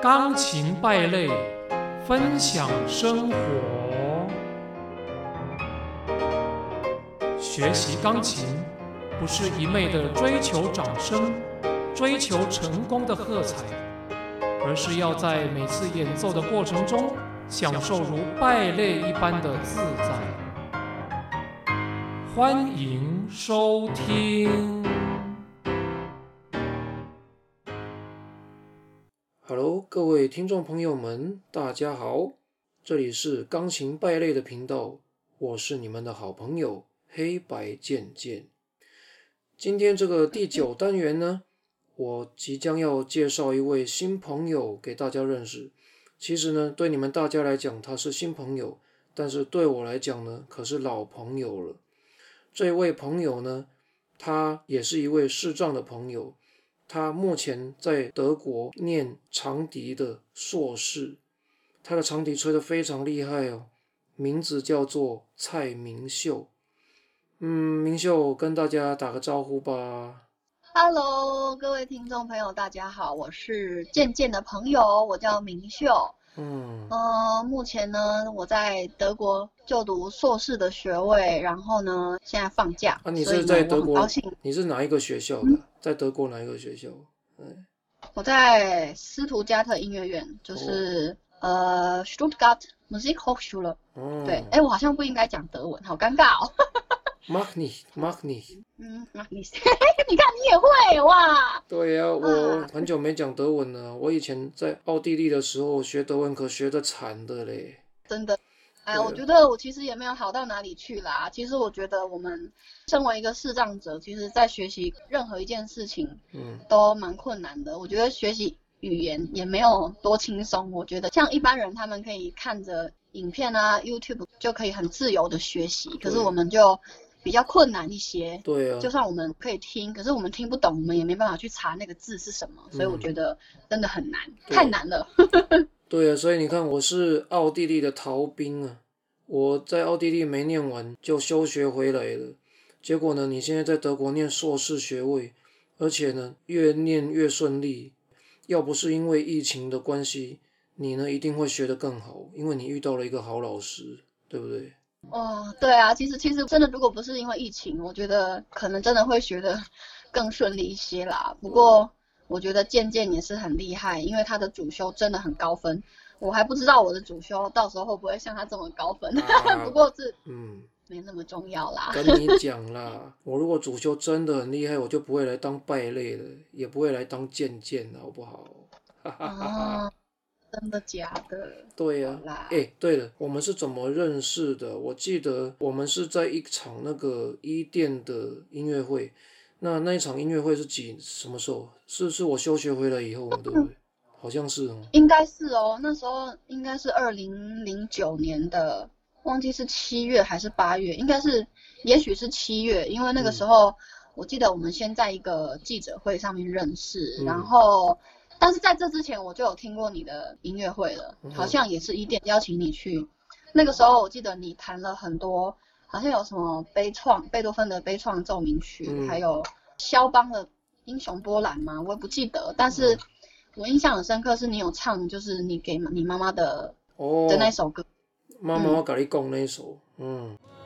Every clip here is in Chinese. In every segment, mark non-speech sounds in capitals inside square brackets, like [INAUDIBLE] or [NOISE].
钢琴败类，分享生活。学习钢琴不是一昧的追求掌声、追求成功的喝彩，而是要在每次演奏的过程中，享受如败类一般的自在。欢迎收听。各位听众朋友们，大家好，这里是钢琴败类的频道，我是你们的好朋友黑白渐渐。今天这个第九 [LAUGHS] 单元呢，我即将要介绍一位新朋友给大家认识。其实呢，对你们大家来讲他是新朋友，但是对我来讲呢，可是老朋友了。这位朋友呢，他也是一位视障的朋友，他目前在德国念长笛的硕士，他的长笛吹得非常厉害哦，名字叫做蔡明秀。嗯，明秀跟大家打个招呼吧。Hello，各位听众朋友，大家好，我是健健的朋友，我叫明秀。嗯，呃，目前呢，我在德国就读硕士的学位，然后呢，现在放假。啊，你是在德国？高兴。你是哪一个学校的？在德国哪一个学校？嗯，我在斯图加特音乐院，就是呃，Stuttgart Musikhochschule。哦。对，哎，我好像不应该讲德文，好尴尬哦。马克尼，马克尼，嗯，马克尼，[LAUGHS] 你看你也会哇？对呀，我很久没讲德文了。我以前在奥地利的时候学德文，可学的惨的嘞。真的，哎，我觉得我其实也没有好到哪里去啦。其实我觉得我们身为一个视障者，其实在学习任何一件事情，嗯，都蛮困难的。我觉得学习语言也没有多轻松。我觉得像一般人，他们可以看着影片啊，YouTube 就可以很自由的学习，可是我们就。比较困难一些，对啊，就算我们可以听，可是我们听不懂，我们也没办法去查那个字是什么，所以我觉得真的很难，太难了。[LAUGHS] 对啊，所以你看，我是奥地利的逃兵啊，我在奥地利没念完就休学回来了，结果呢，你现在在德国念硕士学位，而且呢，越念越顺利，要不是因为疫情的关系，你呢一定会学得更好，因为你遇到了一个好老师，对不对？哦，对啊，其实其实真的，如果不是因为疫情，我觉得可能真的会学的 [LAUGHS] 更顺利一些啦。不过我觉得渐渐也是很厉害，因为他的主修真的很高分，我还不知道我的主修到时候会不会像他这么高分。[LAUGHS] 不过是嗯，没那么重要啦。跟你 [LAUGHS] 讲啦，我如果主修真的很厉害，我就不会来当败类了，也不会来当渐渐了，好不好？哈哈哈哈。真的假的？对呀，哎，对了，我们是怎么认识的？我记得我们是在一场那个伊甸的音乐会，那那一场音乐会是几什么时候？是是我休学回来以后，对不对？[LAUGHS] 好像是哦。应该是哦，那时候应该是二零零九年的，忘记是七月还是八月，应该是，也许是七月，因为那个时候我记得我们先在一个记者会上面认识，然后。但是在这之前，我就有听过你的音乐会了，好像也是一店邀请你去。那个时候我记得你弹了很多，好像有什么悲怆，贝多芬的悲怆奏鸣曲，还有肖邦的英雄波兰吗？我也不记得。但是我印象很深刻，是你有唱，就是你给你妈妈的的那首歌。妈妈，我跟你讲那首，嗯。哎，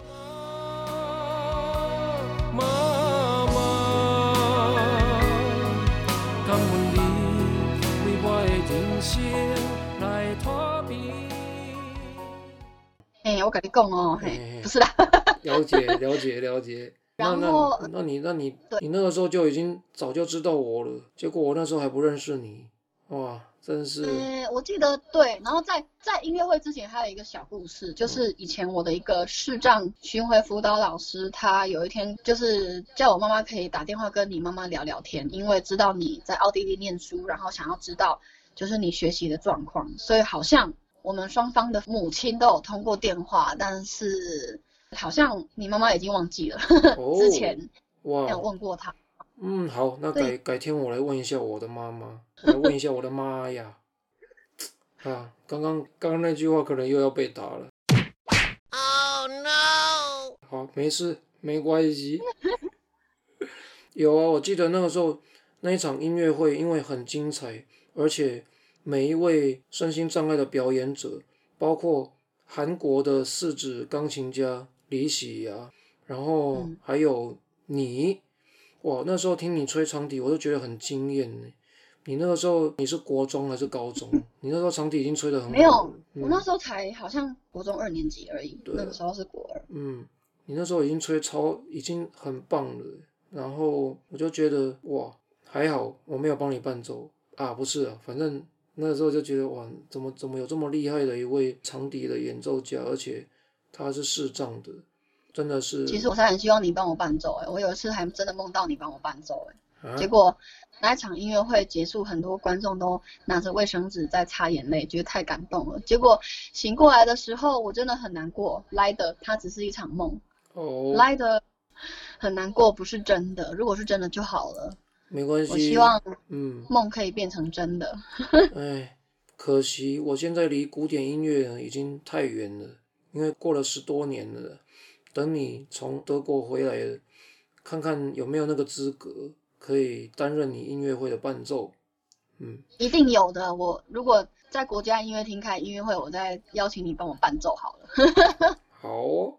我跟你讲哦，嘿，不是啦。了解，了解，了解。[LAUGHS] 然后，那你，那你，你那个时候就已经早就知道我了，结果我那时候还不认识你，哇，真是。嗯，我记得对。然后在在音乐会之前还有一个小故事，就是以前我的一个视障巡回辅导老师，他有一天就是叫我妈妈可以打电话跟你妈妈聊聊天，因为知道你在奥地利念书，然后想要知道。就是你学习的状况，所以好像我们双方的母亲都有通过电话，但是好像你妈妈已经忘记了 [LAUGHS] 之前有问过她。嗯，好，那改改天我来问一下我的妈妈，来问一下我的妈呀。啊，刚刚刚刚那句话可能又要被打了。Oh no！好，没事，没关系。[LAUGHS] 有啊，我记得那个时候那一场音乐会，因为很精彩。而且每一位身心障碍的表演者，包括韩国的四指钢琴家李喜呀，然后还有你，哇，那时候听你吹长笛，我都觉得很惊艳呢。你那个时候你是国中还是高中？你那时候长笛已经吹得很好。没有，我那时候才好像国中二年级而已。那个时候是国二。嗯，你那时候已经吹超，已经很棒了。然后我就觉得哇，还好我没有帮你伴奏啊，不是啊，反正那个时候就觉得哇，怎么怎么有这么厉害的一位长笛的演奏家，而且他是视障的，真的是。其实我是很希望你帮我伴奏哎，我有一次还真的梦到你帮我伴奏哎，结果。那一场音乐会结束，很多观众都拿着卫生纸在擦眼泪，觉得太感动了。结果醒过来的时候，我真的很难过。来的，它只是一场梦。哦。来的很难过，不是真的。如果是真的就好了。没关系。我希望，嗯，梦可以变成真的。[LAUGHS] 哎，可惜我现在离古典音乐已经太远了，因为过了十多年了。等你从德国回来，看看有没有那个资格。可以担任你音乐会的伴奏，嗯，一定有的。我如果在国家音乐厅开音乐会，我再邀请你帮我伴奏好了。[LAUGHS] 好，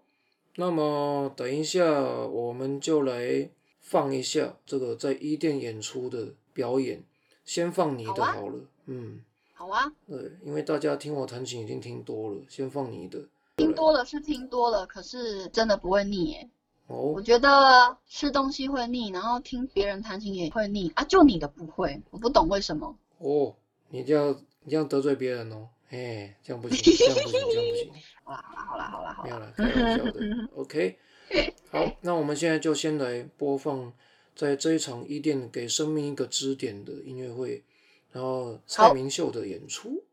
那么等一下我们就来放一下这个在伊甸演出的表演，先放你的好了。嗯，好啊。对，因为大家听我弹琴已经听多了，先放你的。听多了是听多了，可是真的不会腻耶。哦我觉得吃东西会腻，然后听别人弹琴也会腻啊，就你的不会，我不懂为什么。哦，你这样你这样得罪别人哦，哎，这样不行，这样不行，这样不行。[LAUGHS] 好啦好啦好啦好啦，没有啦，开玩笑的。[LAUGHS] OK，好，那我们现在就先来播放在这一场伊甸给生命一个支点的音乐会，然后蔡明秀的演出。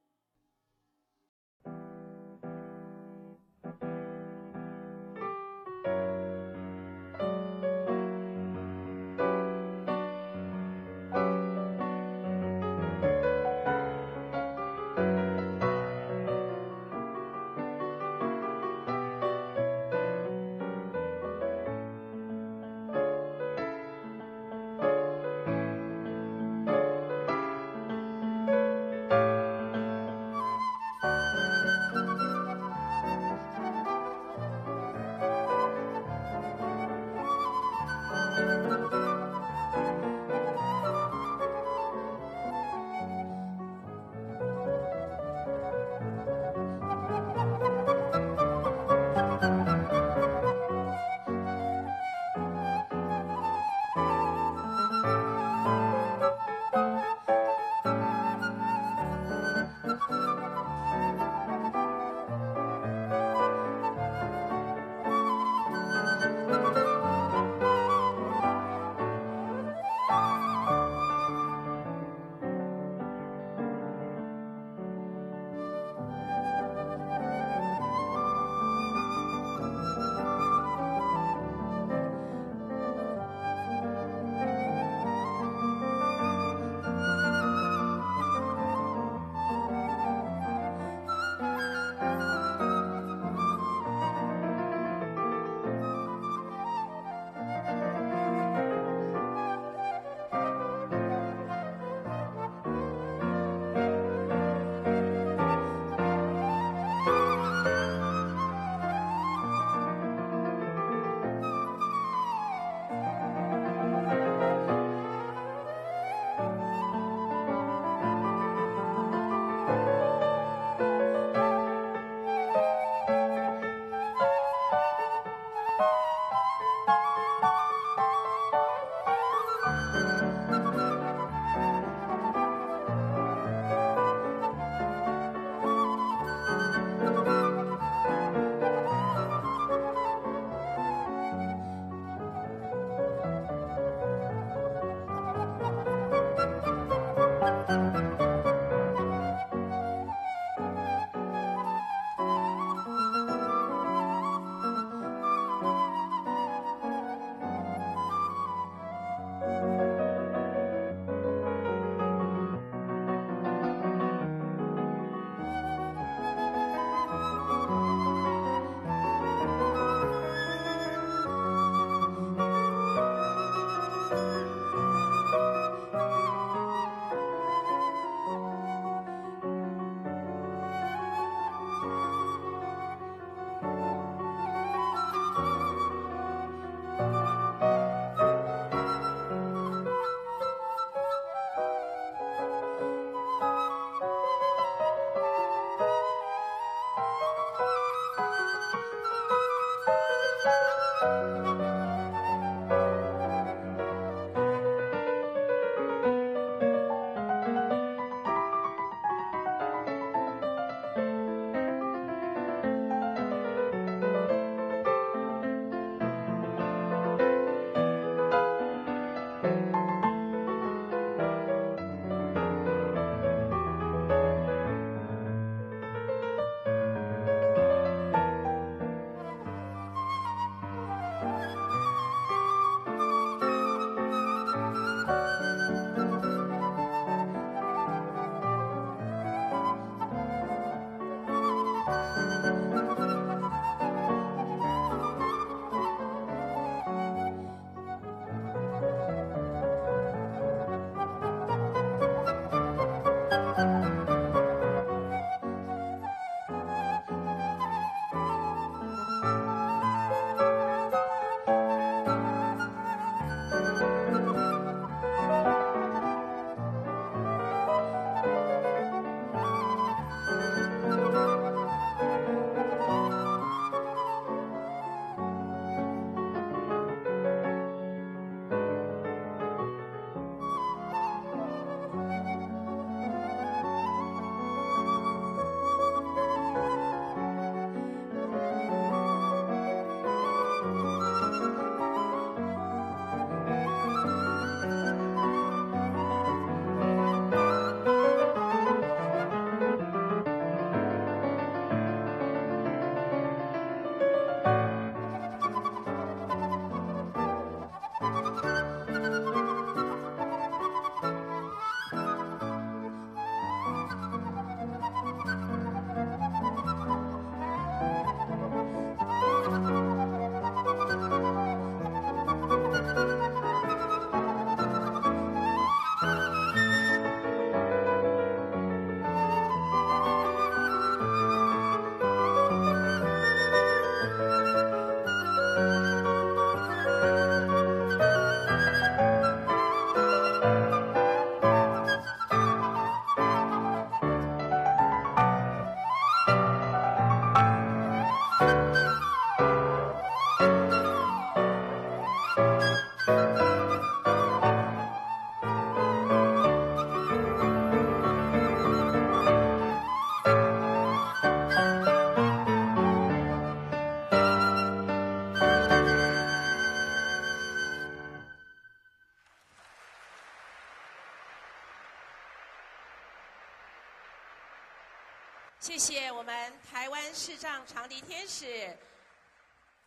长笛天使，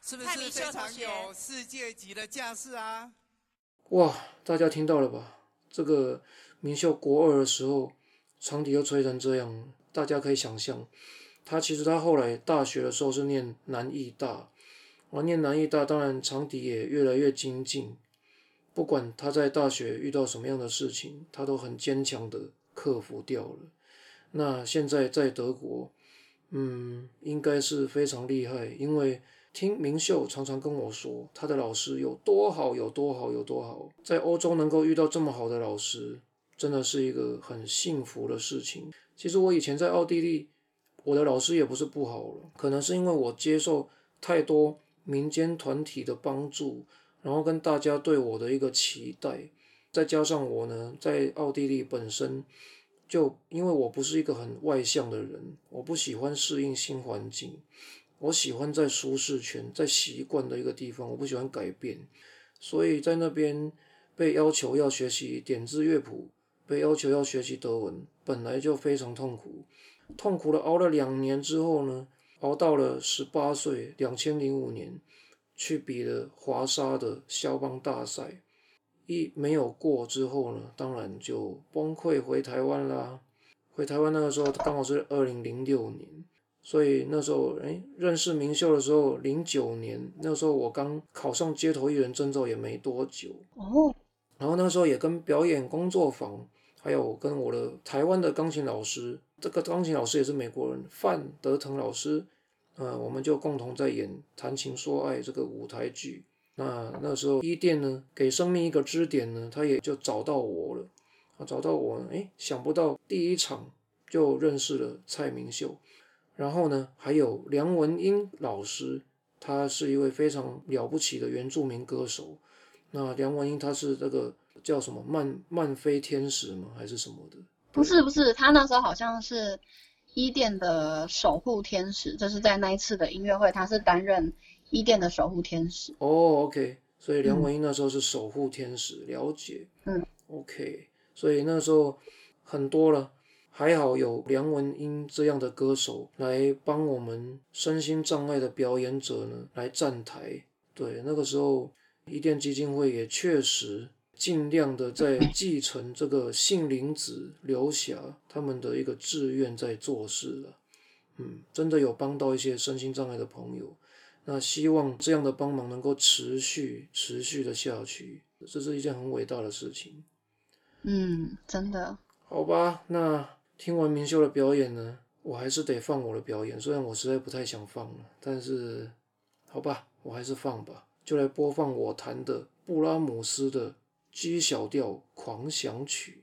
是不是非常有世界级的架势啊？哇，大家听到了吧？这个明秀国二的时候，长笛又吹成这样，大家可以想象，他其实他后来大学的时候是念南艺大，我念南艺大，当然长笛也越来越精进。不管他在大学遇到什么样的事情，他都很坚强的克服掉了。那现在在德国，嗯，应该是非常厉害，因为听明秀常常跟我说，他的老师有多好，有多好，有多好。在欧洲能够遇到这么好的老师，真的是一个很幸福的事情。其实我以前在奥地利，我的老师也不是不好了，可能是因为我接受太多民间团体的帮助，然后跟大家对我的一个期待，再加上我呢，在奥地利本身。就因为我不是一个很外向的人，我不喜欢适应新环境，我喜欢在舒适圈，在习惯的一个地方，我不喜欢改变，所以在那边被要求要学习点字乐谱，被要求要学习德文，本来就非常痛苦，痛苦的熬了两年之后呢，熬到了十八岁，两千零五年去比了华沙的肖邦大赛。一没有过之后呢，当然就崩溃回台湾啦。回台湾那个时候刚好是二零零六年，所以那时候哎认识明秀的时候，零九年那时候我刚考上街头艺人证照也没多久哦。然后那时候也跟表演工作坊，还有跟我的台湾的钢琴老师，这个钢琴老师也是美国人范德腾老师，呃，我们就共同在演《谈情说爱》这个舞台剧。那那时候伊甸呢，给生命一个支点呢，他也就找到我了，啊，找到我，哎，想不到第一场就认识了蔡明秀，然后呢，还有梁文音老师，他是一位非常了不起的原住民歌手。那梁文音他是这个叫什么曼曼飞天使吗？还是什么的？不是不是，他那时候好像是伊甸的守护天使，就是在那一次的音乐会，他是担任。伊甸的守护天使哦，OK，所以梁文音那时候是守护天使，了解，嗯，OK，所以那时候很多了，还好有梁文音这样的歌手来帮我们身心障碍的表演者呢来站台。对，那个时候伊甸基金会也确实尽量的在继承这个杏林子刘霞他们的一个志愿在做事了，嗯，真的有帮到一些身心障碍的朋友。那希望这样的帮忙能够持续、持续的下去，这是一件很伟大的事情。嗯，真的。好吧，那听完明秀的表演呢，我还是得放我的表演，虽然我实在不太想放了，但是好吧，我还是放吧。就来播放我弹的布拉姆斯的 G 小调狂想曲。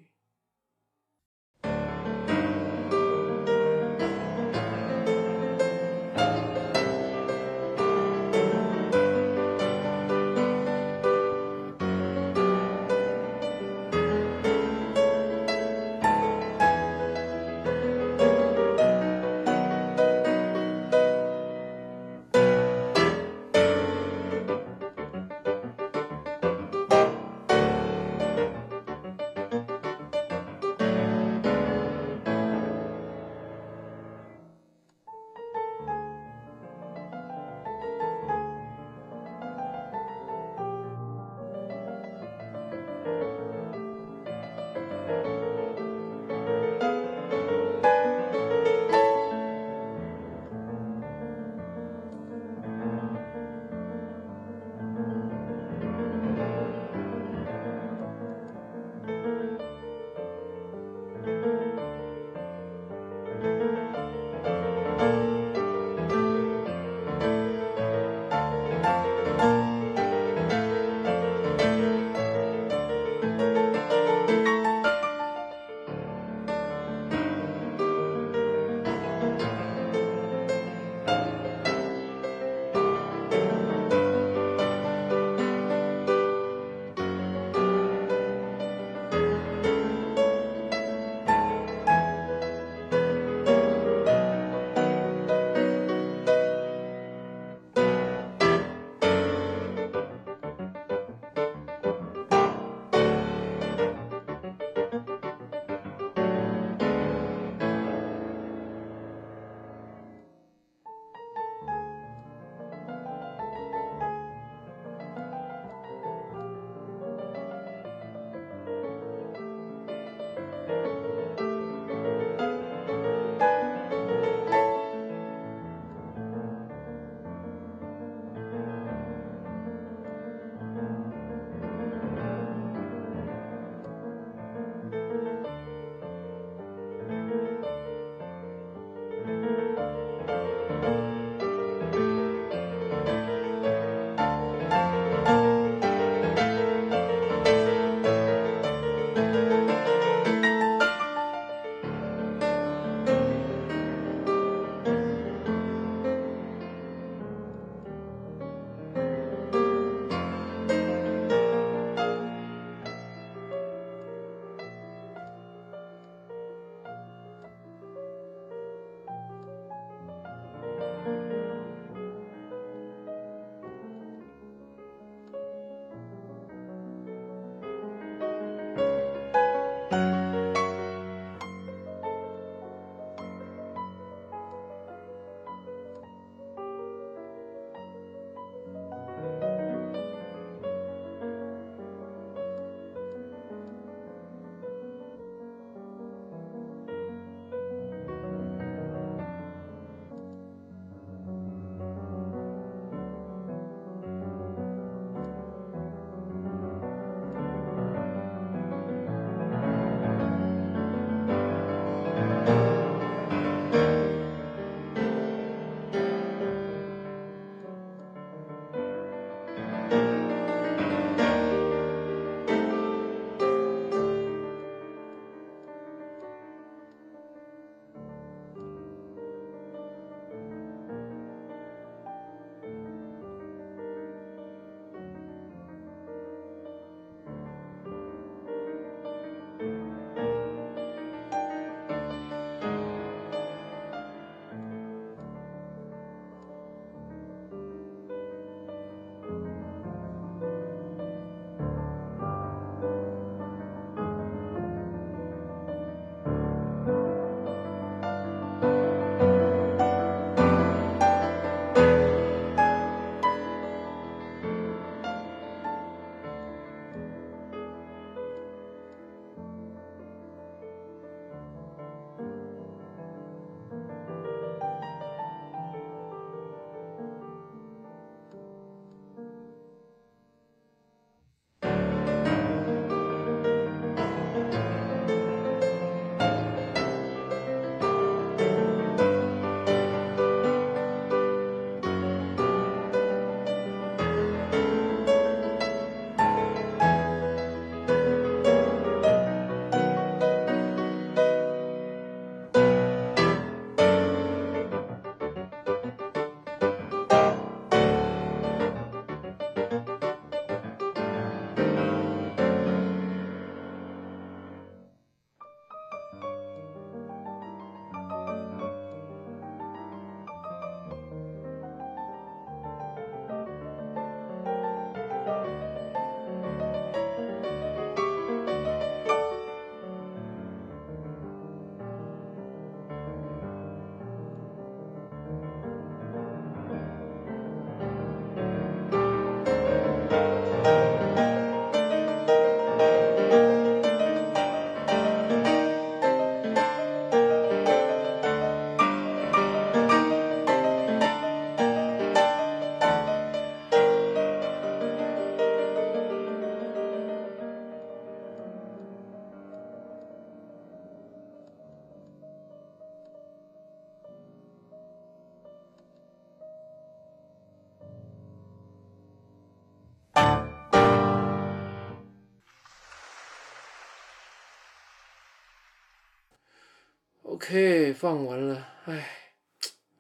OK，放完了，唉，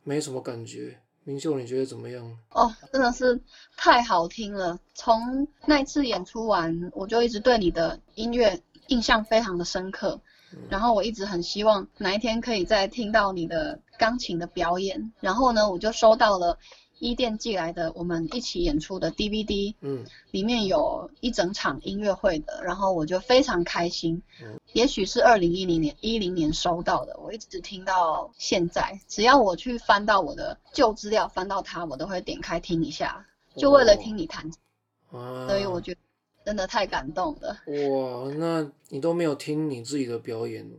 没什么感觉。明秀，你觉得怎么样？哦，真的是太好听了。从那次演出完，我就一直对你的音乐印象非常的深刻。然后我一直很希望哪一天可以再听到你的钢琴的表演。然后呢，我就收到了。伊甸寄来的我们一起演出的 DVD，嗯，里面有一整场音乐会的，然后我就非常开心。嗯，也许是二零一零年一零年收到的，我一直听到现在，只要我去翻到我的旧资料，翻到它，我都会点开听一下，就为了听你弹。啊，所以我觉得真的太感动了。哇，那你都没有听你自己的表演？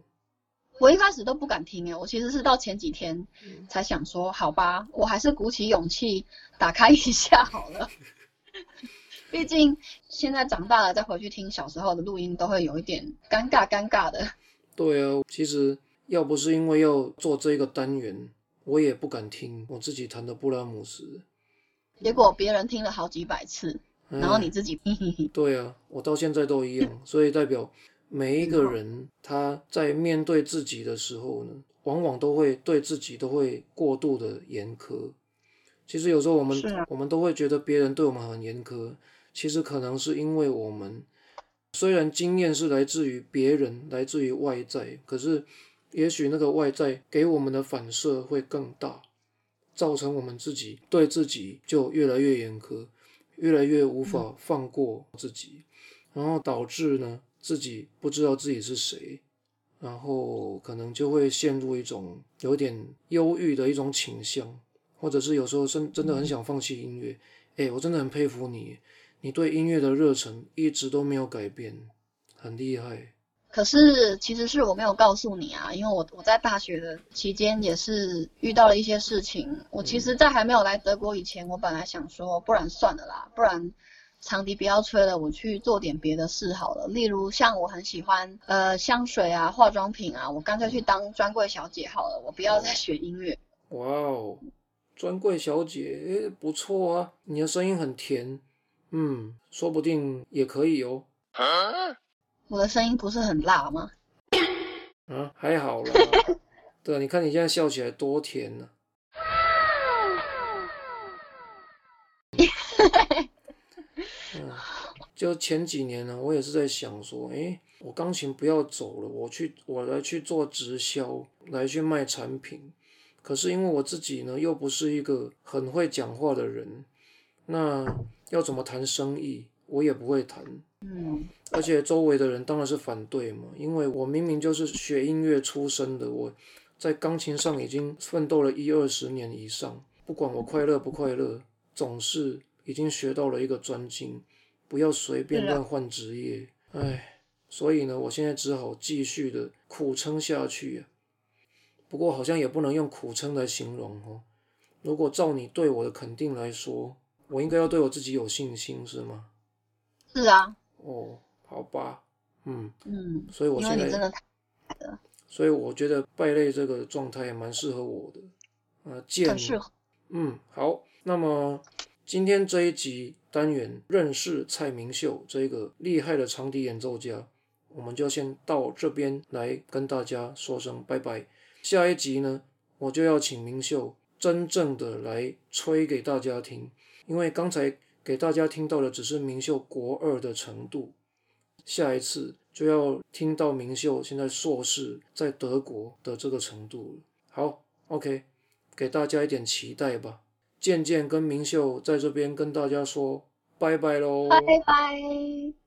我一开始都不敢听诶，我其实是到前几天才想说，好吧，我还是鼓起勇气打开一下好了。[LAUGHS] 毕竟现在长大了，再回去听小时候的录音，都会有一点尴尬尴尬的。对啊，其实要不是因为要做这个单元，我也不敢听我自己弹的布拉姆斯。结果别人听了好几百次，然后你自己，对啊，我到现在都一样，[LAUGHS] 所以代表。每一个人他在面对自己的时候呢，往往都会对自己都会过度的严苛。其实有时候我们我们都会觉得别人对我们很严苛，其实可能是因为我们虽然经验是来自于别人，来自于外在，可是也许那个外在给我们的反射会更大，造成我们自己对自己就越来越严苛，越来越无法放过自己，然后导致呢。自己不知道自己是谁，然后可能就会陷入一种有点忧郁的一种倾向，或者是有时候真真的很想放弃音乐。哎，我真的很佩服你，你对音乐的热忱一直都没有改变，很厉害。可是其实是我没有告诉你啊，因为我我在大学的期间也是遇到了一些事情。我其实，在还没有来德国以前，我本来想说，不然算了啦，不然。长笛不要吹了，我去做点别的事好了。例如像我很喜欢呃香水啊、化妆品啊，我干脆去当专柜小姐好了，我不要再学音乐。哇哦，专柜小姐，诶，不错啊，你的声音很甜，嗯，说不定也可以哦。我的声音不是很辣吗？啊，还好啦。[LAUGHS] 对，你看你现在笑起来多甜呢。就前几年呢，我也是在想说，哎，我钢琴不要走了，我去，我来去做直销，来去卖产品。可是因为我自己呢，又不是一个很会讲话的人，那要怎么谈生意，我也不会谈。嗯。而且周围的人当然是反对嘛，因为我明明就是学音乐出身的，我在钢琴上已经奋斗了一二十年以上，不管我快乐不快乐，总是已经学到了一个专精。不要随便乱换职业，哎，所以呢，我现在只好继续的苦撑下去。不过好像也不能用苦撑来形容哦。如果照你对我的肯定来说，我应该要对我自己有信心，是吗？是啊。哦，好吧，嗯嗯，所以我现在真的，所以我觉得败类这个状态也蛮适合我的，啊，很适合。嗯，好，那么今天这一集。单元认识蔡明秀这个厉害的长笛演奏家，我们就先到这边来跟大家说声拜拜。下一集呢，我就要请明秀真正的来吹给大家听，因为刚才给大家听到的只是明秀国二的程度，下一次就要听到明秀现在硕士在德国的这个程度了。好，OK，给大家一点期待吧。渐渐跟明秀在这边跟大家说拜拜喽，拜拜。